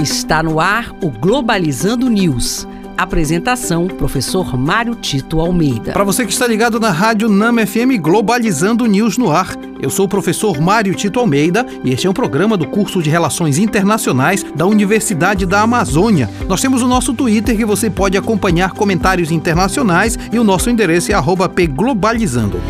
Está no ar o Globalizando News. Apresentação: Professor Mário Tito Almeida. Para você que está ligado na Rádio Nama FM Globalizando News no ar, eu sou o professor Mário Tito Almeida e este é um programa do curso de Relações Internacionais da Universidade da Amazônia. Nós temos o nosso Twitter que você pode acompanhar comentários internacionais e o nosso endereço é @pglobalizando.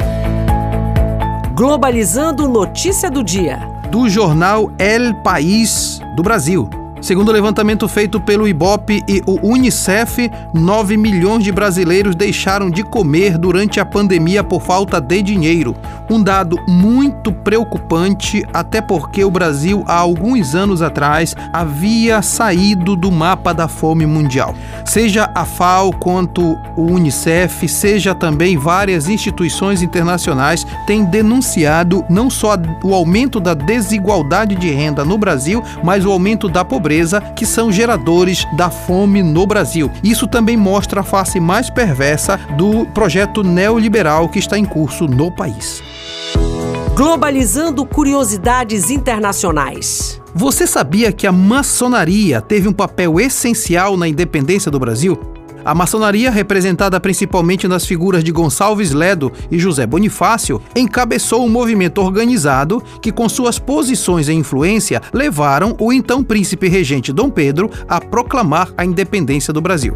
Globalizando notícia do dia. Do jornal El País do Brasil. Segundo o levantamento feito pelo IBOP e o Unicef, 9 milhões de brasileiros deixaram de comer durante a pandemia por falta de dinheiro. Um dado muito preocupante, até porque o Brasil, há alguns anos atrás, havia saído do mapa da fome mundial. Seja a FAO quanto o Unicef, seja também várias instituições internacionais têm denunciado não só o aumento da desigualdade de renda no Brasil, mas o aumento da pobreza pobreza que são geradores da fome no Brasil. Isso também mostra a face mais perversa do projeto neoliberal que está em curso no país. Globalizando curiosidades internacionais. Você sabia que a maçonaria teve um papel essencial na independência do Brasil? A maçonaria, representada principalmente nas figuras de Gonçalves Ledo e José Bonifácio, encabeçou um movimento organizado que, com suas posições e influência, levaram o então príncipe regente Dom Pedro a proclamar a independência do Brasil.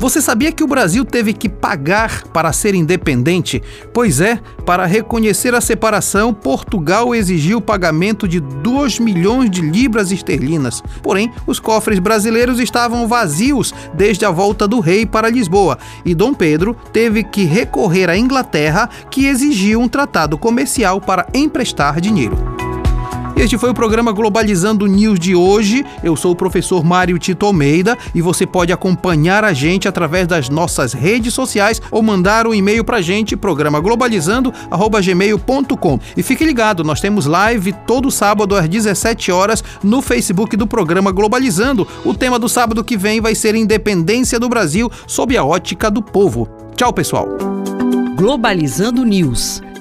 Você sabia que o Brasil teve que pagar para ser independente? Pois é, para reconhecer a separação, Portugal exigiu o pagamento de 2 milhões de libras esterlinas. Porém, os cofres brasileiros estavam vazios desde a volta do rei para Lisboa e Dom Pedro teve que recorrer à Inglaterra, que exigiu um tratado comercial para emprestar dinheiro. Este foi o programa Globalizando News de hoje. Eu sou o professor Mário Tito Almeida e você pode acompanhar a gente através das nossas redes sociais ou mandar um e-mail pra gente, programa globalizando@gmail.com. E fique ligado, nós temos live todo sábado às 17 horas no Facebook do programa Globalizando. O tema do sábado que vem vai ser Independência do Brasil sob a ótica do povo. Tchau, pessoal. Globalizando News